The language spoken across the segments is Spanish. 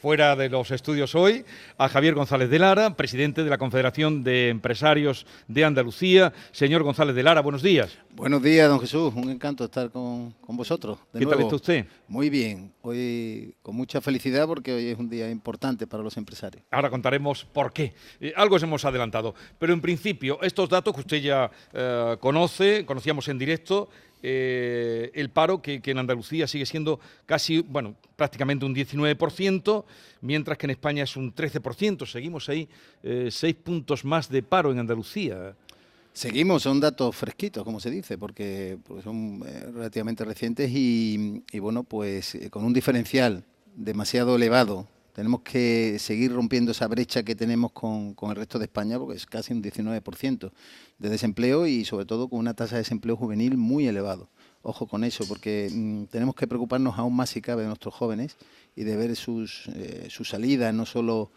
fuera de los estudios hoy, a Javier González de Lara, presidente de la Confederación de Empresarios de Andalucía. Señor González de Lara, buenos días. Buenos días, don Jesús. Un encanto estar con, vosotros. ¿Qué tal está usted? Muy bien. Hoy con mucha felicidad porque hoy es un día importante para los empresarios. Ahora contaremos por qué. Eh, algo hemos adelantado. Pero en principio, estos datos que usted ya eh, conoce, conocíamos en directo, eh, el paro que, en Andalucía sigue siendo casi, bueno, prácticamente un 19%, mientras que en España es un 13%. Seguimos ahí eh, seis puntos más de paro en Andalucía. Seguimos, son datos fresquitos, como se dice, porque, son eh, relativamente recientes y, bueno, pues con un diferencial demasiado elevado tenemos que seguir rompiendo esa brecha que tenemos con, con, el resto de España, porque es casi un 19% de desempleo y sobre todo con una tasa de desempleo juvenil muy elevado. Ojo con eso, porque mm, tenemos que preocuparnos aún más si cabe de nuestros jóvenes y de ver sus, eh, sus salidas, no solo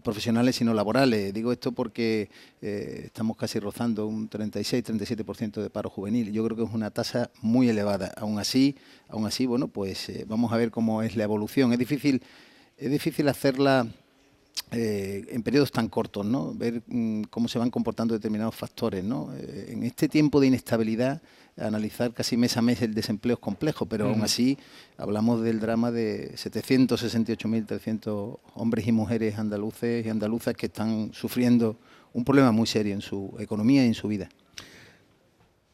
profesionales sino laborales. Digo esto porque eh, estamos casi rozando un 36-37% de paro juvenil. Yo creo que es una tasa muy elevada. Aún así, aún así, bueno, pues eh, vamos a ver cómo es la evolución. Es difícil, es difícil hacerla eh, en periodos tan cortos, ¿no? Ver mm, cómo se van comportando determinados factores, ¿no? Eh, en este tiempo de inestabilidad, analizar casi mes a mes el desempleo es complejo, pero aún así hablamos del drama de 768.300 hombres y mujeres andaluces y andaluzas que están sufriendo un problema muy serio en su economía y en su vida.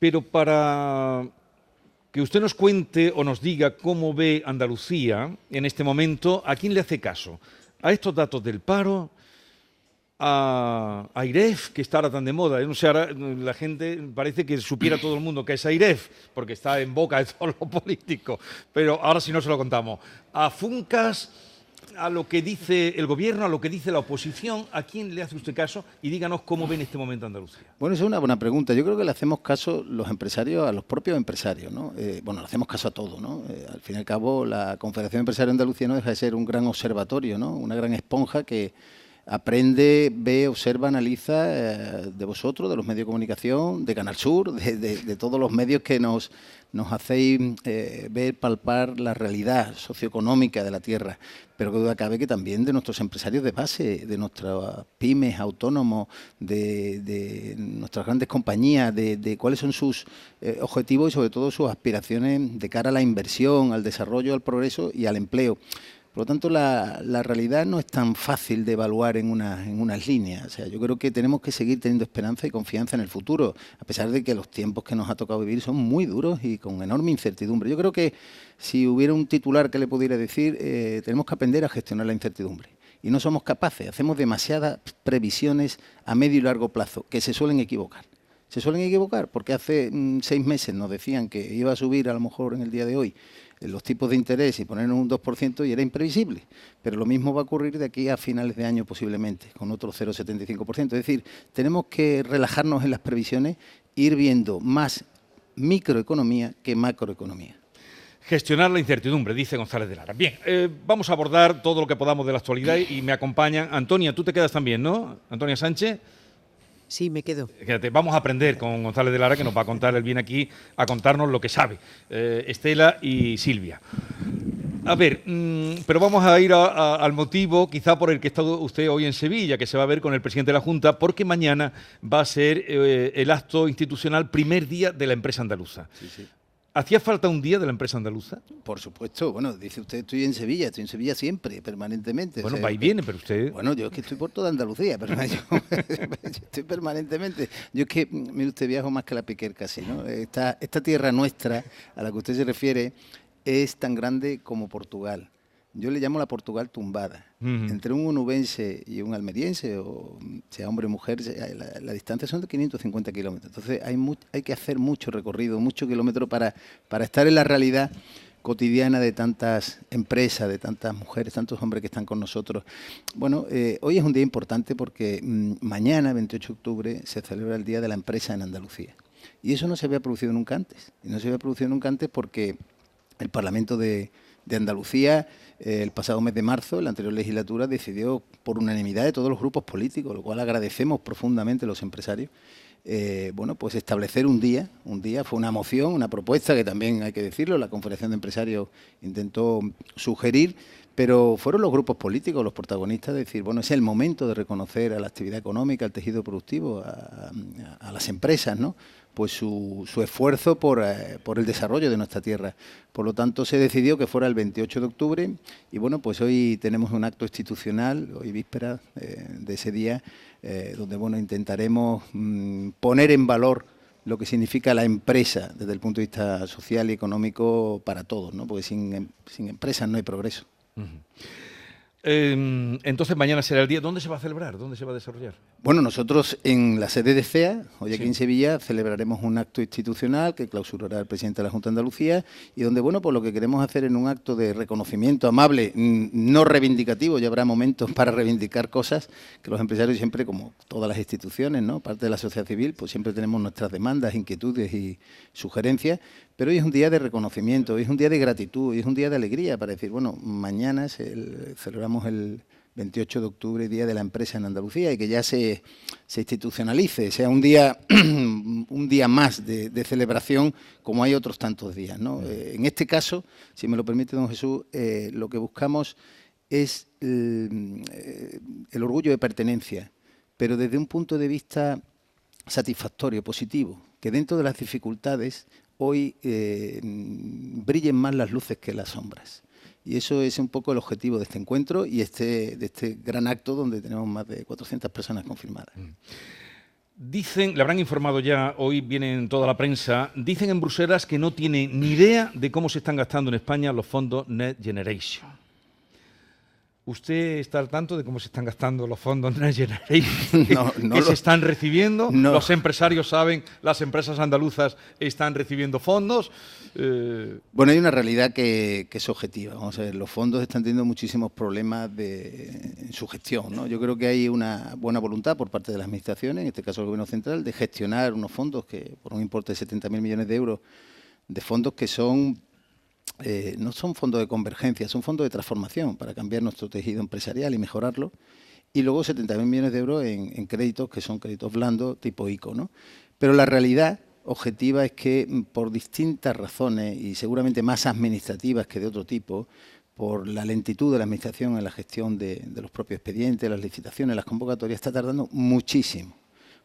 Pero para que usted nos cuente o nos diga cómo ve Andalucía en este momento, ¿a quién le hace caso? a estos datos del paro, a, AIREF, que está ahora tan de moda. No sé, ahora la gente parece que supiera todo el mundo que es AIREF, porque está en boca de todos los políticos, pero ahora sí no se lo contamos. A FUNCAS, a lo que dice el gobierno, a lo que dice la oposición, ¿a quién le hace usted caso? Y díganos cómo ven este momento Andalucía. Bueno, esa es una buena pregunta. Yo creo que le hacemos caso los empresarios, a los propios empresarios, ¿no? Eh, bueno, le hacemos caso a todo, ¿no? Eh, al fin y al cabo, la Confederación Empresaria Andalucía no deja de ser un gran observatorio, ¿no? Una gran esponja que aprende, ve, observa, analiza eh, de vosotros, de los medios de comunicación, de Canal Sur, de, todos los medios que nos, hacéis eh, ver, palpar la realidad socioeconómica de la tierra. Pero que duda cabe que también de nuestros empresarios de base, de nuestras pymes, autónomos, de, nuestras grandes compañías, de, cuáles son sus eh, objetivos y sobre todo sus aspiraciones de cara a la inversión, al desarrollo, al progreso y al empleo. Por lo tanto, la, realidad no es tan fácil de evaluar en, en unas líneas. O sea, yo creo que tenemos que seguir teniendo esperanza y confianza en el futuro, a pesar de que los tiempos que nos ha tocado vivir son muy duros y con enorme incertidumbre. Yo creo que si hubiera un titular que le pudiera decir, eh, tenemos que aprender a gestionar la incertidumbre. Y no somos capaces, hacemos demasiadas previsiones a medio y largo plazo, que se suelen equivocar se suelen equivocar porque hace mm, seis meses nos decían que iba a subir a lo mejor en el día de hoy los tipos de interés y ponernos un 2% y era imprevisible. Pero lo mismo va a ocurrir de aquí a finales de año posiblemente, con otro 0,75%. Es decir, tenemos que relajarnos en las previsiones, ir viendo más microeconomía que macroeconomía. Gestionar la incertidumbre, dice González de Lara. Bien, eh, vamos a abordar todo lo que podamos de la actualidad y me acompañan. Antonia, tú te quedas también, ¿no? Antonia Sánchez. Sí, me quedo. vamos a aprender con González de Lara, que nos va a contar, él viene aquí a contarnos lo que sabe. Eh, Estela y Silvia. A ver, mm, pero vamos a ir al motivo quizá por el que está usted hoy en Sevilla, que se va a ver con el presidente de la Junta, porque mañana va a ser eh, el acto institucional primer día de la empresa andaluza. Sí, sí. ¿Hacía falta un día de la empresa andaluza? Por supuesto. Bueno, dice usted, estoy en Sevilla, estoy en Sevilla siempre, permanentemente. Bueno, va y viene, pero usted... Bueno, yo es que estoy por toda Andalucía, pero yo, estoy permanentemente. Yo es que, mire usted, viajo más que la Piquer casi, ¿no? Esta, esta tierra nuestra, a la que usted se refiere, es tan grande como Portugal yo le llamo la Portugal tumbada. Entre un onubense y un almeriense, o sea hombre o mujer, la, distancia son de 550 kilómetros. Entonces hay, hay que hacer mucho recorrido, mucho kilómetro para, para estar en la realidad cotidiana de tantas empresas, de tantas mujeres, tantos hombres que están con nosotros. Bueno, eh, hoy es un día importante porque mm, mañana, 28 de octubre, se celebra el Día de la Empresa en Andalucía. Y eso no se había producido nunca antes. Y no se había producido nunca antes porque el Parlamento de, de Andalucía eh, el pasado mes de marzo, la anterior legislatura, decidió por unanimidad de todos los grupos políticos, lo cual agradecemos profundamente a los empresarios, eh, bueno, pues establecer un día, un día fue una moción, una propuesta que también hay que decirlo, la Confederación de Empresarios intentó sugerir, Pero fueron los grupos políticos los protagonistas de decir, bueno, es el momento de reconocer a la actividad económica, al tejido productivo, a, a las empresas, ¿no? Pues su, su esfuerzo por, eh, por, el desarrollo de nuestra tierra. Por lo tanto, se decidió que fuera el 28 de octubre y bueno, pues hoy tenemos un acto institucional, hoy víspera eh, de ese día, eh, donde bueno, intentaremos mmm, poner en valor lo que significa la empresa desde el punto de vista social y económico para todos, ¿no? porque sin, em, sin empresas no hay progreso. Eh, entonces mañana será el día. ¿Dónde se va a celebrar? ¿Dónde se va a desarrollar? Bueno, nosotros en la sede de CEA, hoy aquí sí. en Sevilla, celebraremos un acto institucional que clausurará el presidente de la Junta de Andalucía y donde, bueno, pues lo que queremos hacer en un acto de reconocimiento amable, no reivindicativo, ya habrá momentos para reivindicar cosas que los empresarios siempre, como todas las instituciones, ¿no? Parte de la sociedad civil, pues siempre tenemos nuestras demandas, inquietudes y sugerencias, pero hoy es un día de reconocimiento, hoy es un día de gratitud, hoy es un día de alegría para decir, bueno, mañana el, celebramos el 28 de octubre, Día de la Empresa en Andalucía, y que ya se, se institucionalice, sea un día, un día más de, de, celebración como hay otros tantos días. ¿no? Eh, en este caso, si me lo permite don Jesús, eh, lo que buscamos es el, eh, el orgullo de pertenencia, pero desde un punto de vista satisfactorio, positivo, que dentro de las dificultades hoy eh, brillen más las luces que las sombras. Y eso es un poco el objetivo de este encuentro y este, de este gran acto donde tenemos más de 400 personas confirmadas. Mm. Dicen, le habrán informado ya, hoy viene en toda la prensa, dicen en Bruselas que no tienen ni idea de cómo se están gastando en España los fondos Net Generation. ¿Usted está al tanto de cómo se están gastando los fondos Next Generation? No, no que lo, se están recibiendo? No. ¿Los empresarios saben, las empresas andaluzas están recibiendo fondos? Eh... Bueno, hay una realidad que, que, es objetiva. Vamos a ver, los fondos están teniendo muchísimos problemas de, en su gestión. ¿no? Yo creo que hay una buena voluntad por parte de las administraciones, en este caso el Gobierno Central, de gestionar unos fondos que, por un importe de 70.000 millones de euros, de fondos que son eh, no son fondos de convergencia, son fondos de transformación para cambiar nuestro tejido empresarial y mejorarlo. Y luego 70.000 millones de euros en, créditos que son créditos blandos tipo ICO. ¿no? Pero la realidad objetiva es que mm, por distintas razones y seguramente más administrativas que de otro tipo, por la lentitud de la Administración en la gestión de, de los propios expedientes, las licitaciones, las convocatorias, está tardando muchísimo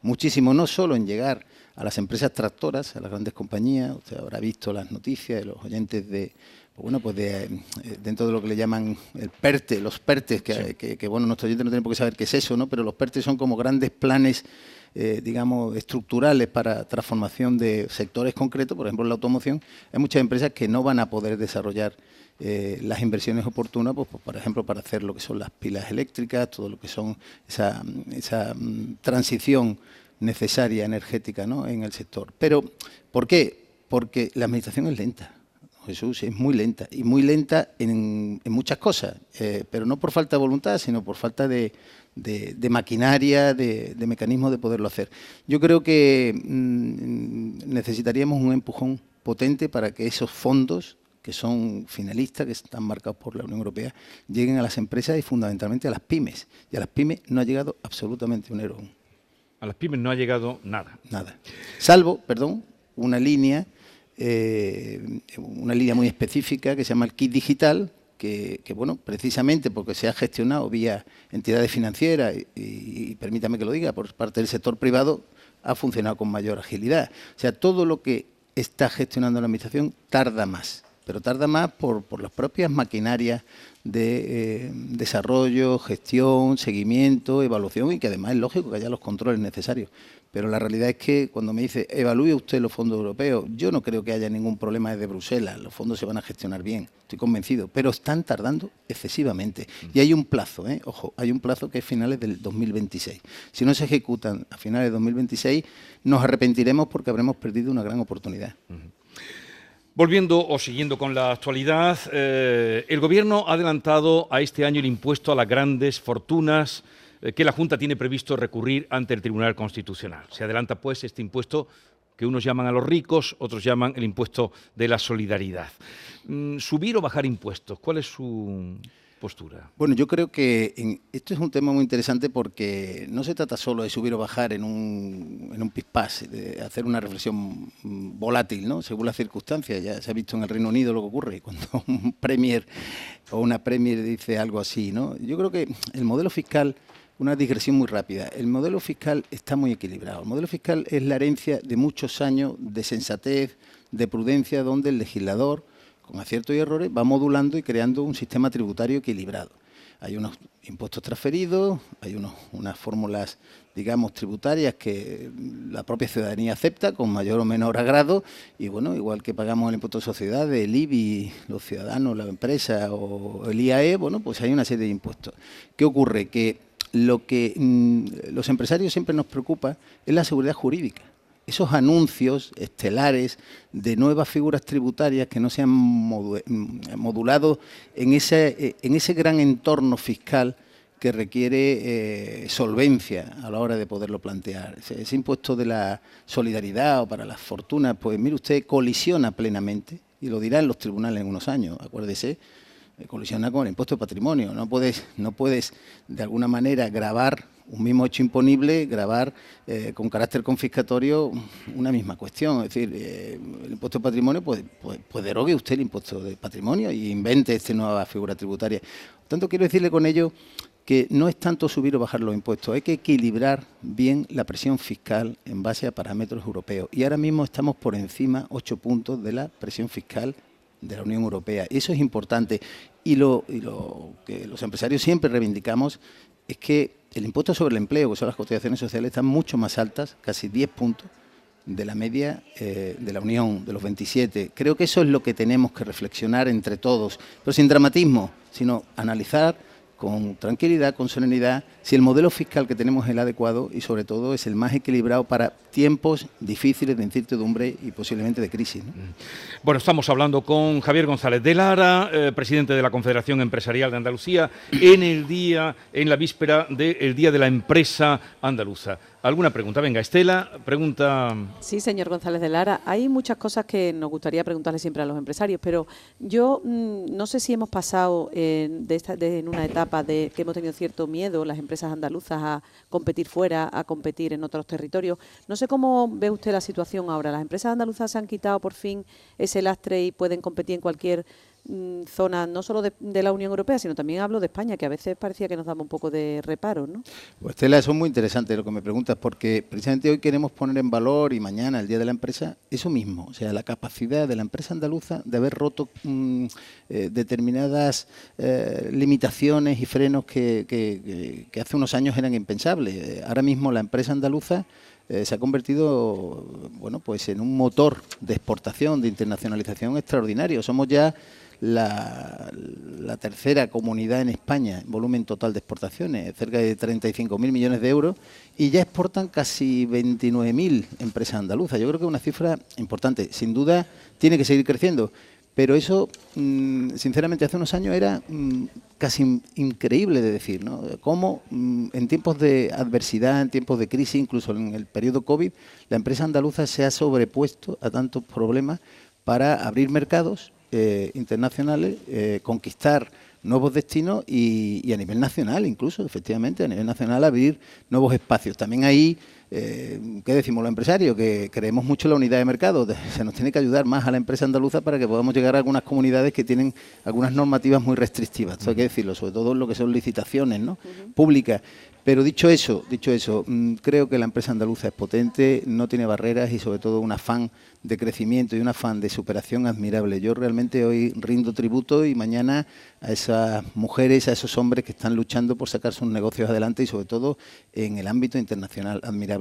muchísimo, no solo en llegar a las empresas tractoras, a las grandes compañías, usted habrá visto las noticias de los oyentes de, bueno, pues de, eh, dentro de lo que le llaman el PERTE, los PERTES, que, sí. que, que, bueno, nuestros oyentes no tienen por qué saber qué es eso, ¿no? Pero los PERTES son como grandes planes, eh, digamos, estructurales para transformación de sectores concretos, por ejemplo, la automoción. Hay muchas empresas que no van a poder desarrollar eh, las inversiones oportunas, pues, pues, por ejemplo, para hacer lo que son las pilas eléctricas, todo lo que son esa, esa mm, transición necesaria energética ¿no? en el sector. Pero, ¿por qué? Porque la administración es lenta. Jesús es muy lenta y muy lenta en, muchas cosas, eh, pero no por falta de voluntad, sino por falta de, de, maquinaria, de, de, de poderlo hacer. Yo creo que mmm, necesitaríamos un empujón potente para que esos fondos que son finalistas, que están marcados por la Unión Europea, lleguen a las empresas y fundamentalmente a las pymes. Y a las pymes no ha llegado absolutamente un euro. A las pymes no ha llegado nada. Nada. Salvo, perdón, una línea, eh, una línea muy específica que se llama el kit digital, que, bueno, precisamente porque se ha gestionado vía entidades financieras y, y, permítame que lo diga, por parte del sector privado, ha funcionado con mayor agilidad. O sea, todo lo que está gestionando la administración tarda más pero tarda más por, las propias maquinarias de eh, desarrollo, gestión, seguimiento, evaluación y que además es lógico que haya los controles necesarios. Pero la realidad es que cuando me dice, evalúe usted los fondos europeos, yo no creo que haya ningún problema desde Bruselas, los fondos se van a gestionar bien, estoy convencido, pero están tardando excesivamente. Y hay un plazo, ¿eh? ojo, hay un plazo que es finales del 2026. Si no se ejecutan a finales de 2026, nos arrepentiremos porque habremos perdido una gran oportunidad. Volviendo o siguiendo con la actualidad, eh, el Gobierno ha adelantado a este año el impuesto a las grandes fortunas eh, que la Junta tiene previsto recurrir ante el Tribunal Constitucional. Se adelanta pues este impuesto que unos llaman a los ricos, otros llaman el impuesto de la solidaridad. Mm, ¿Subir o bajar impuestos? ¿Cuál es su...? Postura? Bueno, yo creo que esto es un tema muy interesante porque no se trata solo de subir o bajar en un, en un pispás, de hacer una reflexión volátil, ¿no? según las circunstancias. Ya se ha visto en el Reino Unido lo que ocurre cuando un premier o una premier dice algo así. ¿no? Yo creo que el modelo fiscal una digresión muy rápida. El modelo fiscal está muy equilibrado. El modelo fiscal es la herencia de muchos años de sensatez, de prudencia, donde el legislador, con aciertos y errores, va modulando y creando un sistema tributario equilibrado. Hay unos impuestos transferidos, hay unas fórmulas, digamos, tributarias que la propia ciudadanía acepta con mayor o menor agrado y, bueno, igual que pagamos el impuesto de sociedad, el IBI, los ciudadanos, la empresa o el IAE, bueno, pues hay una serie de impuestos. ¿Qué ocurre? Que lo que mm, los empresarios siempre nos preocupa es la seguridad jurídica. Esos anuncios estelares de nuevas figuras tributarias que no se han mm, modulado en ese, eh, en ese gran entorno fiscal que requiere eh, solvencia a la hora de poderlo plantear. Ese, impuesto de la solidaridad o para las fortunas, pues mire usted, colisiona plenamente, y lo dirá en los tribunales en unos años, acuérdese, eh, colisiona con el impuesto de patrimonio. No puedes, no puedes de alguna manera grabar un mismo hecho imponible, grabar eh, con carácter confiscatorio una misma cuestión. Es decir, eh, el impuesto de patrimonio, pues, pues, pues, derogue usted el impuesto de patrimonio y invente esta nueva figura tributaria. Por tanto, quiero decirle con ello que no es tanto subir o bajar los impuestos, hay que equilibrar bien la presión fiscal en base a parámetros europeos. Y ahora mismo estamos por encima, ocho puntos, de la presión fiscal de la Unión Europea. Eso es importante. Y lo, que los empresarios siempre reivindicamos es que el impuesto sobre el empleo, que son las cotizaciones sociales, están mucho más altas, casi 10 puntos, de la media eh, de la Unión, de los 27. Creo que eso es lo que tenemos que reflexionar entre todos, pero sin dramatismo, sino analizar con tranquilidad, con serenidad, si el modelo fiscal que tenemos es el adecuado y sobre todo es el más equilibrado para tiempos difíciles de incertidumbre y posiblemente de crisis. Mm. Bueno, estamos hablando con Javier González de Lara, eh, presidente de la Confederación Empresarial de Andalucía, en el día, en la víspera del Día de la Empresa Andaluza. ¿Alguna pregunta? Venga, Estela, pregunta. Sí, señor González de Lara. Hay muchas cosas que nos gustaría preguntarle siempre a los empresarios, pero yo mm, no sé si hemos pasado en, en una etapa de que hemos tenido cierto miedo las empresas andaluzas a competir fuera, a competir en otros territorios. No sé cómo ve usted la situación ahora. ¿Las empresas andaluzas se han quitado por fin ese lastre y pueden competir en cualquier Mm, zona no solo de, la Unión Europea, sino también hablo de España, que a veces parecía que nos daba un poco de reparo, ¿no? Pues Estela, eso es muy interesante lo que me preguntas, porque precisamente hoy queremos poner en valor y mañana, el Día de la Empresa, eso mismo, o sea, la capacidad de la empresa andaluza de haber roto mm, eh, determinadas eh, limitaciones y frenos que, que, hace unos años eran impensables. Eh, ahora mismo la empresa andaluza se ha convertido bueno pues en un motor de exportación, de internacionalización extraordinario. Somos ya la, tercera comunidad en España en volumen total de exportaciones, cerca de 35.000 millones de euros, y ya exportan casi 29.000 empresas andaluzas. Yo creo que es una cifra importante. Sin duda tiene que seguir creciendo, pero eso, mm, sinceramente, hace unos años era mm, casi increíble de decir, ¿no? Cómo mm, en tiempos de adversidad, en tiempos de crisis, incluso en el periodo COVID, la empresa andaluza se ha sobrepuesto a tantos problemas para abrir mercados eh, internacionales, eh, conquistar nuevos destinos y, a nivel nacional incluso, efectivamente, a nivel nacional abrir nuevos espacios. También ahí, eh, ¿qué decimos los empresarios? Que creemos mucho en la unidad de mercado. Se nos tiene que ayudar más a la empresa andaluza para que podamos llegar a algunas comunidades que tienen algunas normativas muy restrictivas. Esto hay que decirlo, sobre todo en lo que son licitaciones ¿no? públicas. Pero dicho eso, dicho eso, mm, creo que la empresa andaluza es potente, no tiene barreras y sobre todo un afán de crecimiento y un afán de superación admirable. Yo realmente hoy rindo tributo y mañana a esas mujeres, a esos hombres que están luchando por sacar sus negocios adelante y sobre todo en el ámbito internacional admirable.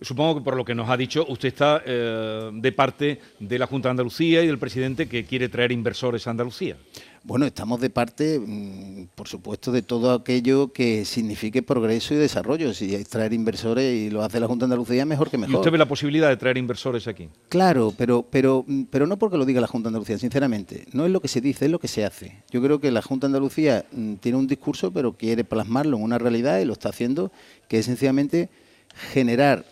Supongo que por lo que nos ha dicho, usted está eh, de parte de la Junta de Andalucía y del presidente que quiere traer inversores a Andalucía. Bueno, estamos de parte, mm, por supuesto, de todo aquello que signifique progreso y desarrollo. Si hay traer inversores y lo hace la Junta de Andalucía, mejor que mejor. ¿Y usted ve la posibilidad de traer inversores aquí? Claro, pero, pero, mm, pero no porque lo diga la Junta de Andalucía, sinceramente. No es lo que se dice, es lo que se hace. Yo creo que la Junta de Andalucía mm, tiene un discurso, pero quiere plasmarlo en una realidad y lo está haciendo, que es sencillamente generar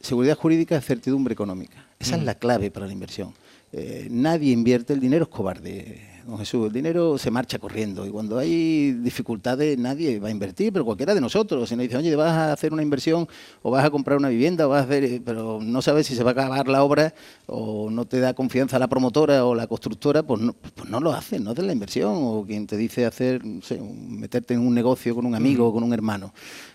seguridad jurídica y certidumbre económica. Esa es la clave para la inversión. Eh, nadie invierte, el dinero es cobarde don Jesús, el dinero se marcha corriendo y cuando hay dificultades nadie va a invertir, pero cualquiera de nosotros, si nos dice, oye, vas a hacer una inversión o vas a comprar una vivienda o vas a hacer, pero no sabes si se va a acabar la obra o no te da confianza la promotora o la constructora, pues no, pues no lo haces, no haces la inversión o quien te dice hacer, no sé, meterte en un negocio con un amigo o con un hermano.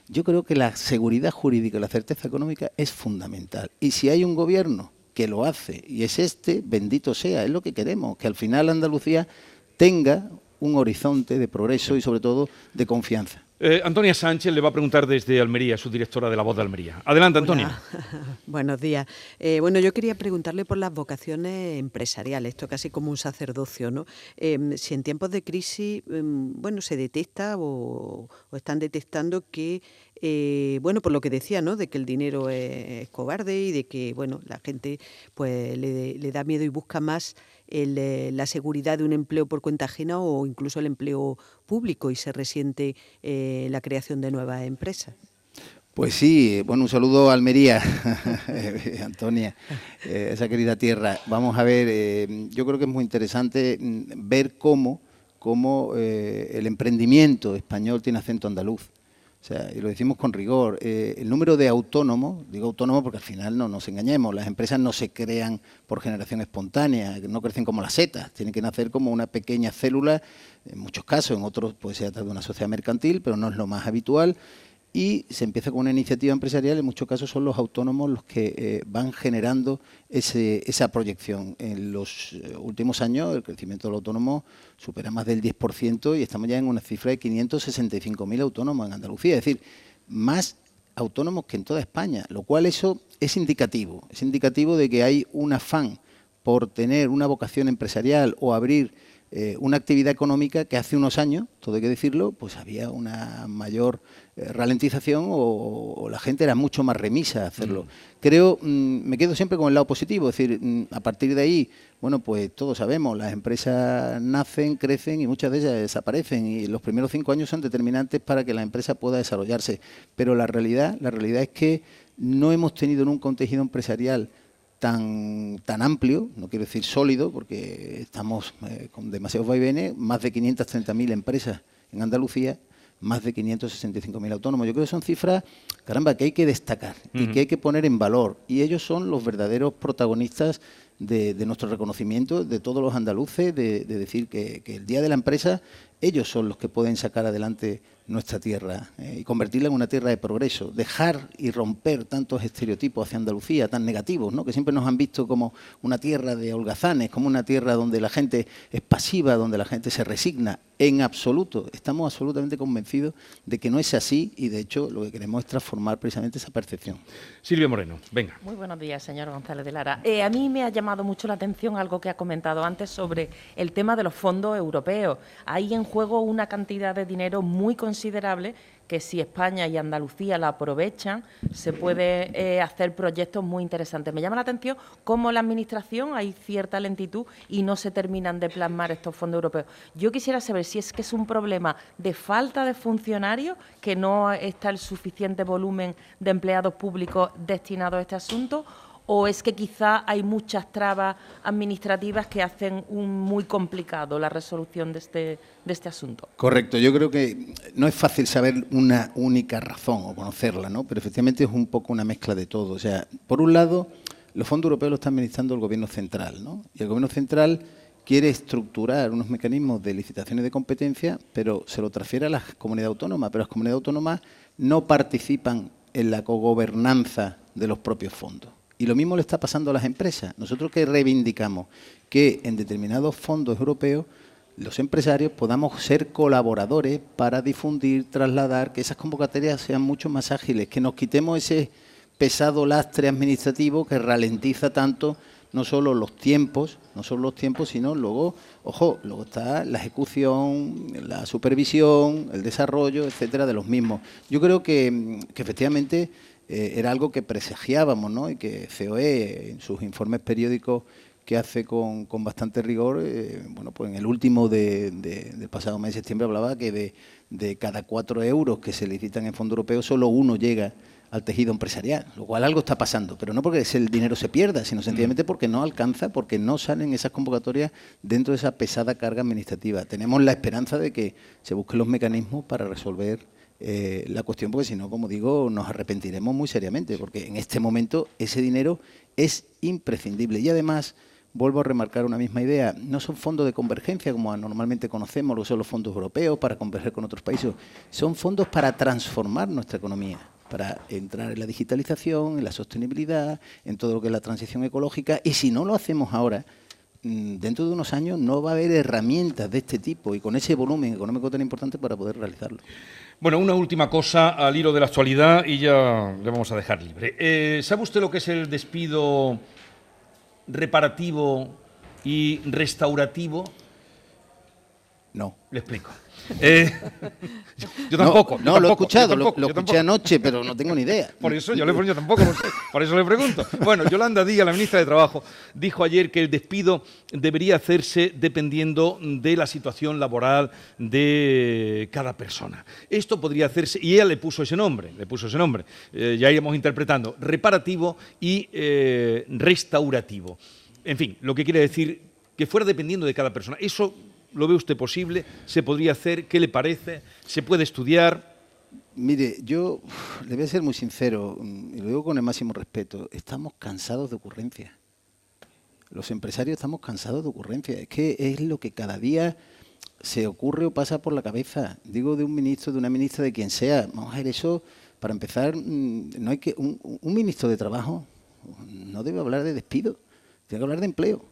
Yo creo que la seguridad jurídica y la certeza económica es fundamental. Y si hay un gobierno que lo hace y es este, bendito sea, es lo que queremos, que al final Andalucía tenga un horizonte de progreso y sobre todo de confianza. Eh, Antonia Sánchez le va a preguntar desde Almería, su directora de La Voz de Almería. Adelante, Antonia. Buenos días. Eh, bueno, yo quería preguntarle por las vocaciones empresariales, esto casi como un sacerdocio, ¿no? Em, si en tiempos de crisis, em, bueno, se detecta o, están detectando que, eh, bueno, por lo que decía, ¿no? De que el dinero es, cobarde y de que, bueno, la gente pues le da miedo y busca más eh, la seguridad de un empleo por cuenta ajena o incluso el empleo público y se resiente eh, la creación de nuevas empresas. Pues sí, bueno, un saludo a Almería, Antonia, eh, esa querida tierra. Vamos a ver, yo creo que es muy interesante mm, ver cómo, cómo el emprendimiento español tiene acento andaluz y lo decimos con rigor, eh, el número de autónomos, digo autónomos porque al final no nos engañemos, las empresas no se crean por generación espontánea, no crecen como las setas, tienen que nacer como una pequeña célula, en muchos casos, en otros a través de una sociedad mercantil, pero no es lo más habitual, y se empieza con una iniciativa empresarial, en muchos casos son los autónomos los que eh, van generando esa proyección. En los eh, últimos años el crecimiento del autónomo supera más del 10% y estamos ya en una cifra de 565.000 autónomos en Andalucía, es decir, más autónomos que en toda España, lo cual eso es indicativo, es indicativo de que hay un afán por tener una vocación empresarial o abrir eh, una actividad económica que hace unos años, todo hay que decirlo, pues había una mayor eh, ralentización o, la gente era mucho más remisa a hacerlo. Mm. Creo, mm, me quedo siempre con el lado positivo, es decir, mm, a partir de ahí, bueno, pues todos sabemos, las empresas nacen, crecen y muchas de ellas desaparecen y los primeros cinco años son determinantes para que la empresa pueda desarrollarse. Pero la realidad, la realidad es que no hemos tenido nunca un tejido empresarial tan, tan amplio, no quiero decir sólido, porque estamos eh, con demasiados vaivenes, más de 530.000 empresas en Andalucía, más de 565.000 autónomos. Yo creo que son cifras, caramba, que hay que destacar y que hay que poner en valor. Y ellos son los verdaderos protagonistas de, nuestro reconocimiento, de todos los andaluces, de, decir que, que, el Día de la Empresa, ellos son los que pueden sacar adelante nuestra tierra eh, y convertirla en una tierra de progreso, dejar y romper tantos estereotipos hacia Andalucía tan negativos, ¿no? que siempre nos han visto como una tierra de holgazanes, como una tierra donde la gente es pasiva, donde la gente se resigna. En absoluto, estamos absolutamente convencidos de que no es así y de hecho lo que queremos es transformar precisamente esa percepción. Silvia Moreno, venga. Muy buenos días, señor González de Lara. Eh, a mí me ha llamado mucho la atención algo que ha comentado antes sobre el tema de los fondos europeos. Hay en juego una cantidad de dinero muy considerable considerable que si España y Andalucía la aprovechan, se puede eh, hacer proyectos muy interesantes. Me llama la atención cómo la Administración hay cierta lentitud y no se terminan de plasmar estos fondos europeos. Yo quisiera saber si es que es un problema de falta de funcionarios, que no está el suficiente volumen de empleados públicos destinados a este asunto, o es que quizá hay muchas trabas administrativas que hacen muy complicado la resolución de este, de este asunto. Correcto, yo creo que no es fácil saber una única razón o conocerla, ¿no? pero efectivamente es un poco una mezcla de todo. O sea, por un lado, los fondos europeos los está administrando el Gobierno central, ¿no? y el Gobierno central quiere estructurar unos mecanismos de licitaciones de competencia, pero se lo transfiere a las comunidades autónomas, pero las comunidades autónomas no participan en la cogobernanza de los propios fondos. Y lo mismo le está pasando a las empresas. Nosotros que reivindicamos que en determinados fondos europeos los empresarios podamos ser colaboradores para difundir, trasladar, que esas convocatorias sean mucho más ágiles, que nos quitemos ese pesado lastre administrativo que ralentiza tanto no solo los tiempos, no solo los tiempos, sino luego, ojo, luego está la ejecución, la supervisión, el desarrollo, etcétera, de los mismos. Yo creo que, que efectivamente eh, era algo que presagiábamos, ¿no? Y que COE, en sus informes periódicos que hace con, con bastante rigor, eh, bueno, pues en el último de, del pasado mes de septiembre hablaba que de, de, cada cuatro euros que se licitan en fondo europeo, solo uno llega al tejido empresarial, lo cual algo está pasando, pero no porque el dinero se pierda, sino sencillamente mm. porque no alcanza, porque no salen esas convocatorias dentro de esa pesada carga administrativa. Tenemos la esperanza de que se busquen los mecanismos para resolver eh, la cuestión, porque si no, como digo, nos arrepentiremos muy seriamente, porque en este momento ese dinero es imprescindible. Y además, vuelvo a remarcar una misma idea, no son fondos de convergencia como normalmente conocemos, lo son los fondos europeos para converger con otros países, son fondos para transformar nuestra economía para entrar en la digitalización, en la sostenibilidad, en todo lo que es la transición ecológica. Y si no lo hacemos ahora, dentro de unos años no va a haber herramientas de este tipo y con ese volumen económico tan importante para poder realizarlo. Bueno, una última cosa al hilo de la actualidad y ya le vamos a dejar libre. Eh, ¿Sabe usted lo que es el despido reparativo y restaurativo? No. Le explico. Eh, yo tampoco. No, lo he escuchado, lo, escuché anoche, pero no tengo ni idea. Por eso yo, le, yo tampoco por eso le pregunto. Bueno, Yolanda Díaz, la ministra de Trabajo, dijo ayer que el despido debería hacerse dependiendo de la situación laboral de cada persona. Esto podría hacerse, y ella le puso ese nombre, le puso ese nombre, eh, ya íbamos interpretando, reparativo y eh, restaurativo. En fin, lo que quiere decir que fuera dependiendo de cada persona. Eso ¿Lo ve usted posible? ¿Se podría hacer? ¿Qué le parece? ¿Se puede estudiar? Mire, yo le voy a ser muy sincero, y lo digo con el máximo respeto, estamos cansados de ocurrencias. Los empresarios estamos cansados de ocurrencias. Es que es lo que cada día se ocurre o pasa por la cabeza. Digo de un ministro, de una ministra, de quien sea. Vamos a ver, eso, para empezar, mm, no hay que un, un ministro de Trabajo no debe hablar de despido, tiene que hablar de empleo.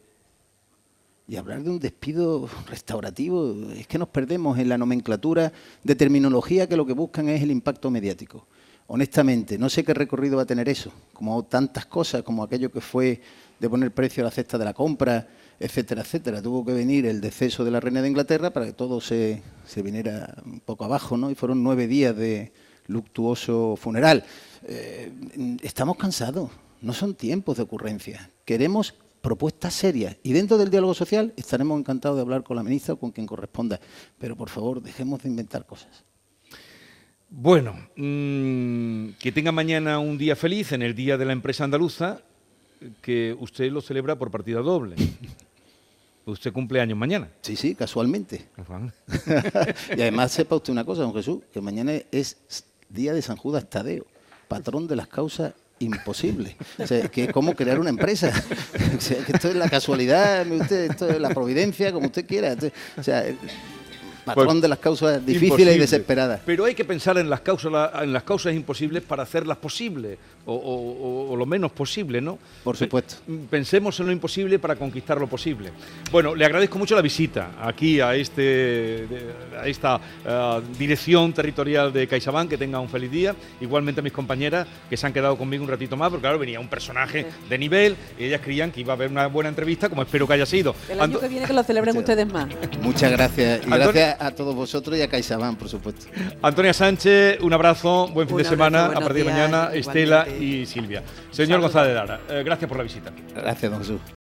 Y hablar de un despido restaurativo, es que nos perdemos en la nomenclatura de terminología que lo que buscan es el impacto mediático. Honestamente, no sé qué recorrido va a tener eso, como tantas cosas, como aquello que fue de poner precio a la cesta de la compra, etcétera, etcétera. Tuvo que venir el deceso de la reina de Inglaterra para que todo se, se viniera un poco abajo, ¿no? Y fueron nueve días de luctuoso funeral. Eh, estamos cansados, no son tiempos de ocurrencia. Queremos propuestas serias. Y dentro del diálogo social estaremos encantados de hablar con la ministra o con quien corresponda. Pero por favor, dejemos de inventar cosas. Bueno, mm, que tenga mañana un día feliz en el Día de la Empresa Andaluza, que usted lo celebra por partida doble. Usted cumple años mañana. Sí, sí, casualmente. y además sepa usted una cosa, don Jesús, que mañana es día de San Judas Tadeo, patrón de las causas imposible. O sea, que es como crear una empresa. Esto es la casualidad, esto es la providencia, como usted quiera. O sea, patrón pues, de las causas difíciles y desesperadas. Pero hay que pensar en las causas, en las causas imposibles para hacerlas posibles, o, lo menos posible, ¿no? Por supuesto. Pensemos en lo imposible para conquistar lo posible. Bueno, le agradezco mucho la visita aquí a, este, a esta eh, dirección territorial de CaixaBank, que tenga un feliz día. Igualmente a mis compañeras que se han quedado conmigo un ratito más, porque claro, venía un personaje de nivel y ellas creían que iba a haber una buena entrevista, como espero que haya sido. El año que viene que lo celebren ustedes más. Muchas gracias. Y gracias a todos vosotros y a CaixaBank, por supuesto. Antonia Sánchez, un abrazo, buen fin de semana. A partir de mañana, Estela y Silvia. Señor González Lara, eh, gracias por la visita. Gracias, don Jesús.